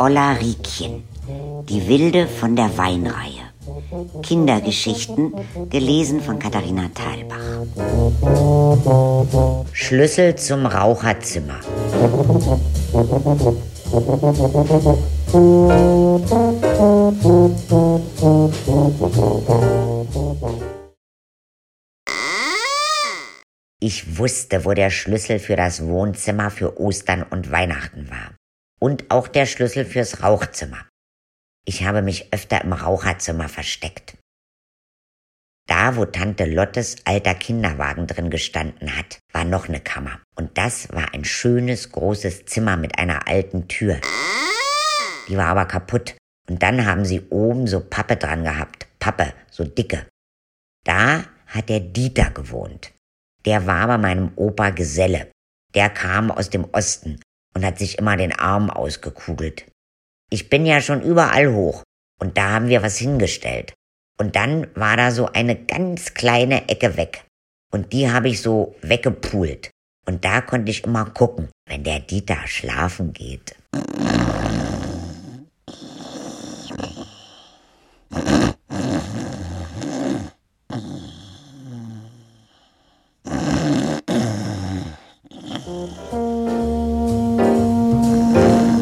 Olla Riekchen, die Wilde von der Weinreihe. Kindergeschichten, gelesen von Katharina Thalbach. Schlüssel zum Raucherzimmer. Ich wusste, wo der Schlüssel für das Wohnzimmer für Ostern und Weihnachten war. Und auch der Schlüssel fürs Rauchzimmer. Ich habe mich öfter im Raucherzimmer versteckt. Da, wo Tante Lottes alter Kinderwagen drin gestanden hat, war noch eine Kammer. Und das war ein schönes, großes Zimmer mit einer alten Tür. Die war aber kaputt. Und dann haben sie oben so Pappe dran gehabt. Pappe, so dicke. Da hat der Dieter gewohnt. Der war bei meinem Opa Geselle. Der kam aus dem Osten und hat sich immer den Arm ausgekugelt. Ich bin ja schon überall hoch und da haben wir was hingestellt. Und dann war da so eine ganz kleine Ecke weg und die habe ich so weggepult. Und da konnte ich immer gucken, wenn der Dieter schlafen geht.